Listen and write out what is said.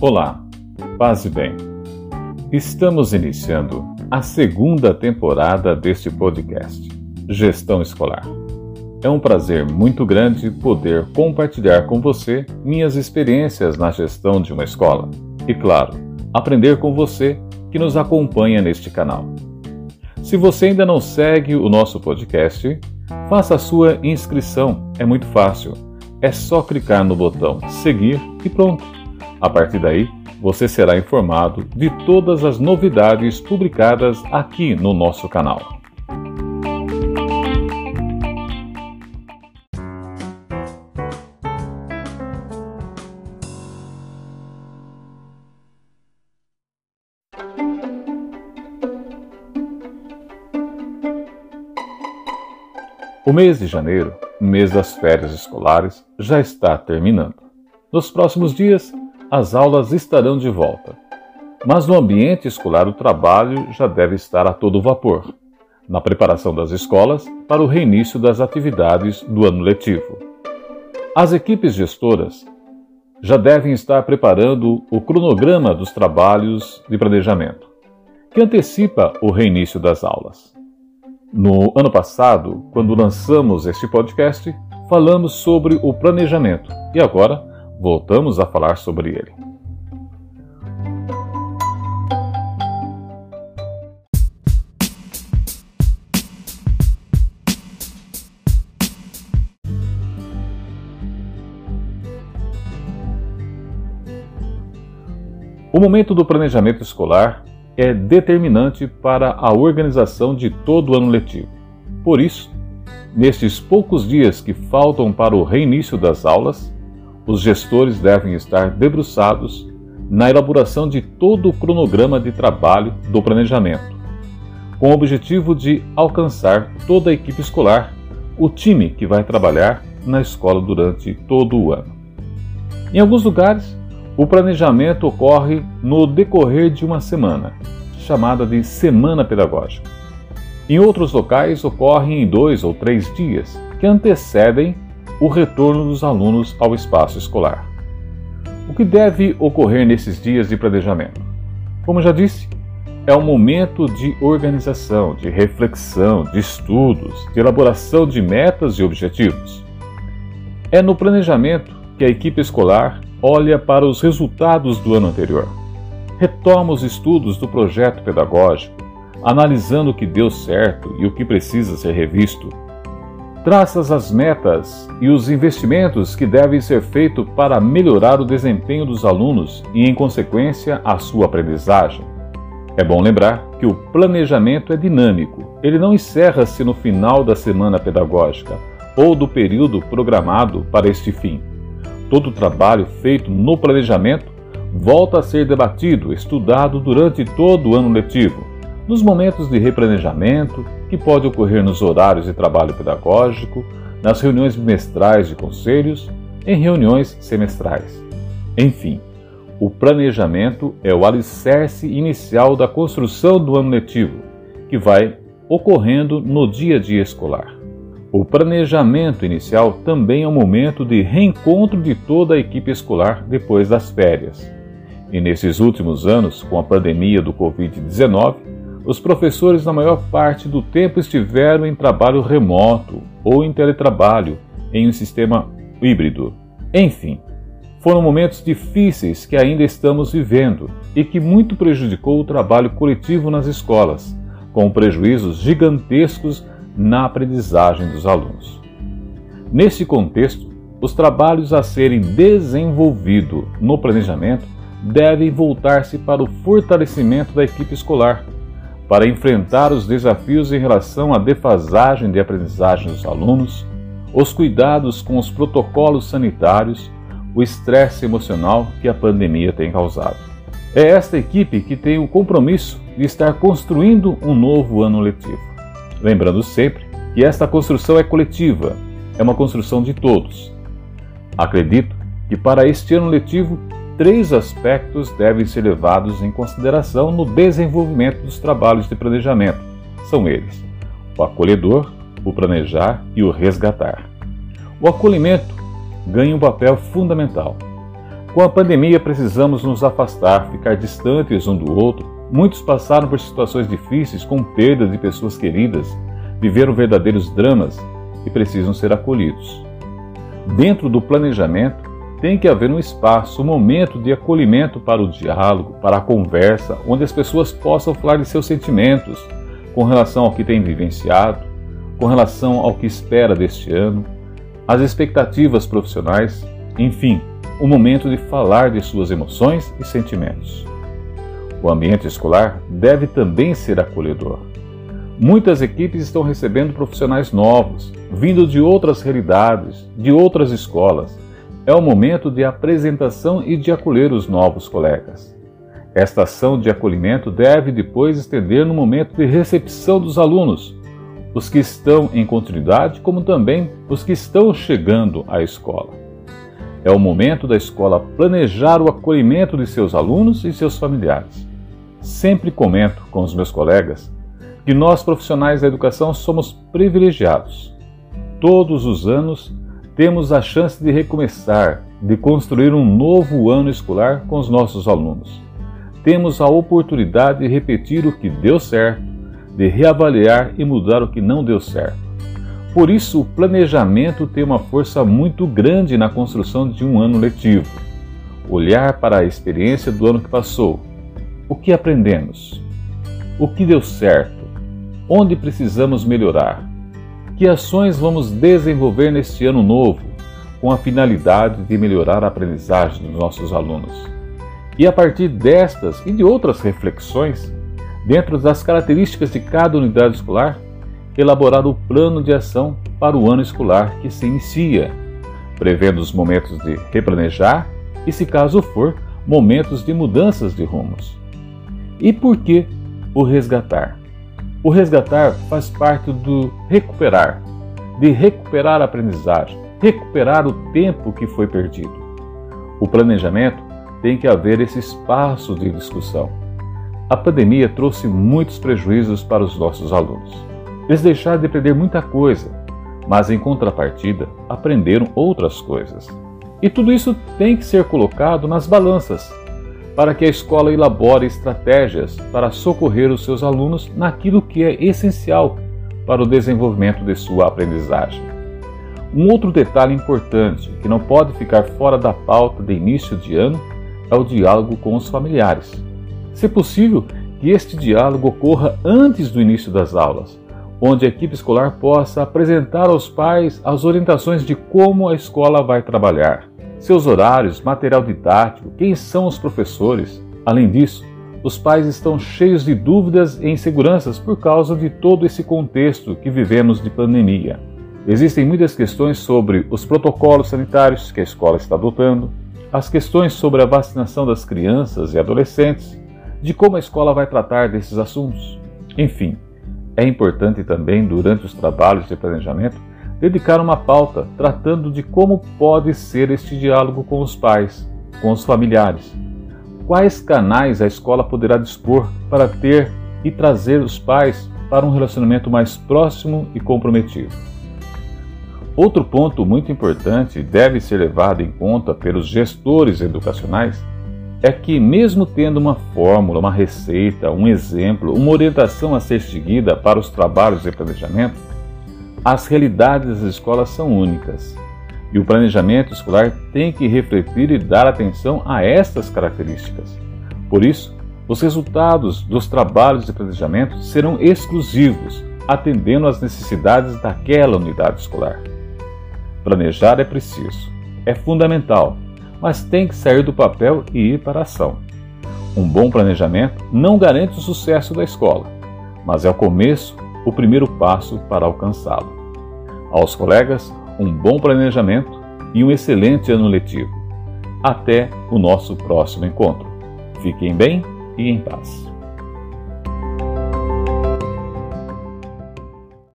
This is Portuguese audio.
Olá, paz e bem. Estamos iniciando a segunda temporada deste podcast, Gestão Escolar. É um prazer muito grande poder compartilhar com você minhas experiências na gestão de uma escola e, claro, aprender com você que nos acompanha neste canal. Se você ainda não segue o nosso podcast, faça a sua inscrição, é muito fácil. É só clicar no botão seguir e pronto. A partir daí, você será informado de todas as novidades publicadas aqui no nosso canal. O mês de janeiro, mês das férias escolares, já está terminando. Nos próximos dias, as aulas estarão de volta. Mas no ambiente escolar, o trabalho já deve estar a todo vapor, na preparação das escolas para o reinício das atividades do ano letivo. As equipes gestoras já devem estar preparando o cronograma dos trabalhos de planejamento, que antecipa o reinício das aulas. No ano passado, quando lançamos este podcast, falamos sobre o planejamento e agora voltamos a falar sobre ele. O momento do planejamento escolar é determinante para a organização de todo o ano letivo. Por isso, nestes poucos dias que faltam para o reinício das aulas, os gestores devem estar debruçados na elaboração de todo o cronograma de trabalho do planejamento, com o objetivo de alcançar toda a equipe escolar, o time que vai trabalhar na escola durante todo o ano. Em alguns lugares, o planejamento ocorre no decorrer de uma semana, chamada de Semana Pedagógica. Em outros locais, ocorre em dois ou três dias, que antecedem o retorno dos alunos ao espaço escolar. O que deve ocorrer nesses dias de planejamento? Como já disse, é um momento de organização, de reflexão, de estudos, de elaboração de metas e objetivos. É no planejamento que a equipe escolar olha para os resultados do ano anterior. Retoma os estudos do projeto pedagógico, analisando o que deu certo e o que precisa ser revisto. Traças as metas e os investimentos que devem ser feitos para melhorar o desempenho dos alunos e, em consequência, a sua aprendizagem. É bom lembrar que o planejamento é dinâmico, ele não encerra-se no final da semana pedagógica ou do período programado para este fim. Todo o trabalho feito no planejamento volta a ser debatido, estudado durante todo o ano letivo, nos momentos de replanejamento, que pode ocorrer nos horários de trabalho pedagógico, nas reuniões bimestrais de conselhos, em reuniões semestrais. Enfim, o planejamento é o alicerce inicial da construção do ano letivo, que vai ocorrendo no dia a dia escolar. O planejamento inicial também é um momento de reencontro de toda a equipe escolar depois das férias. E nesses últimos anos, com a pandemia do Covid-19, os professores, na maior parte do tempo, estiveram em trabalho remoto ou em teletrabalho, em um sistema híbrido. Enfim, foram momentos difíceis que ainda estamos vivendo e que muito prejudicou o trabalho coletivo nas escolas, com prejuízos gigantescos na aprendizagem dos alunos. Nesse contexto, os trabalhos a serem desenvolvidos no planejamento devem voltar-se para o fortalecimento da equipe escolar, para enfrentar os desafios em relação à defasagem de aprendizagem dos alunos, os cuidados com os protocolos sanitários, o estresse emocional que a pandemia tem causado. É esta equipe que tem o compromisso de estar construindo um novo ano letivo. Lembrando sempre que esta construção é coletiva, é uma construção de todos. Acredito que para este ano letivo, três aspectos devem ser levados em consideração no desenvolvimento dos trabalhos de planejamento. São eles: o acolhedor, o planejar e o resgatar. O acolhimento ganha um papel fundamental. Com a pandemia, precisamos nos afastar, ficar distantes um do outro. Muitos passaram por situações difíceis, com perda de pessoas queridas, viveram verdadeiros dramas e precisam ser acolhidos. Dentro do planejamento, tem que haver um espaço, um momento de acolhimento para o diálogo, para a conversa, onde as pessoas possam falar de seus sentimentos com relação ao que tem vivenciado, com relação ao que espera deste ano, as expectativas profissionais, enfim, o momento de falar de suas emoções e sentimentos. O ambiente escolar deve também ser acolhedor. Muitas equipes estão recebendo profissionais novos, vindo de outras realidades, de outras escolas. É o momento de apresentação e de acolher os novos colegas. Esta ação de acolhimento deve depois estender no momento de recepção dos alunos, os que estão em continuidade, como também os que estão chegando à escola. É o momento da escola planejar o acolhimento de seus alunos e seus familiares. Sempre comento com os meus colegas que nós profissionais da educação somos privilegiados. Todos os anos temos a chance de recomeçar, de construir um novo ano escolar com os nossos alunos. Temos a oportunidade de repetir o que deu certo de reavaliar e mudar o que não deu certo. Por isso, o planejamento tem uma força muito grande na construção de um ano letivo. Olhar para a experiência do ano que passou. O que aprendemos? O que deu certo? Onde precisamos melhorar? Que ações vamos desenvolver neste ano novo, com a finalidade de melhorar a aprendizagem dos nossos alunos? E a partir destas e de outras reflexões, dentro das características de cada unidade escolar, elaborar o plano de ação para o ano escolar que se inicia, prevendo os momentos de replanejar e, se caso for, momentos de mudanças de rumos. E por que o resgatar? O resgatar faz parte do recuperar, de recuperar a aprendizagem, recuperar o tempo que foi perdido. O planejamento tem que haver esse espaço de discussão a pandemia trouxe muitos prejuízos para os nossos alunos. Eles deixaram de aprender muita coisa, mas em contrapartida aprenderam outras coisas. E tudo isso tem que ser colocado nas balanças, para que a escola elabore estratégias para socorrer os seus alunos naquilo que é essencial para o desenvolvimento de sua aprendizagem. Um outro detalhe importante que não pode ficar fora da pauta de início de ano é o diálogo com os familiares. Se possível, que este diálogo ocorra antes do início das aulas, onde a equipe escolar possa apresentar aos pais as orientações de como a escola vai trabalhar, seus horários, material didático, quem são os professores. Além disso, os pais estão cheios de dúvidas e inseguranças por causa de todo esse contexto que vivemos de pandemia. Existem muitas questões sobre os protocolos sanitários que a escola está adotando, as questões sobre a vacinação das crianças e adolescentes, de como a escola vai tratar desses assuntos. Enfim, é importante também, durante os trabalhos de planejamento, dedicar uma pauta tratando de como pode ser este diálogo com os pais, com os familiares. Quais canais a escola poderá dispor para ter e trazer os pais para um relacionamento mais próximo e comprometido. Outro ponto muito importante deve ser levado em conta pelos gestores educacionais é que, mesmo tendo uma fórmula, uma receita, um exemplo, uma orientação a ser seguida para os trabalhos de planejamento, as realidades das escolas são únicas. E o planejamento escolar tem que refletir e dar atenção a estas características. Por isso, os resultados dos trabalhos de planejamento serão exclusivos, atendendo às necessidades daquela unidade escolar. Planejar é preciso, é fundamental mas tem que sair do papel e ir para a ação. Um bom planejamento não garante o sucesso da escola, mas é o começo, o primeiro passo para alcançá-lo. Aos colegas, um bom planejamento e um excelente ano letivo. Até o nosso próximo encontro. Fiquem bem e em paz.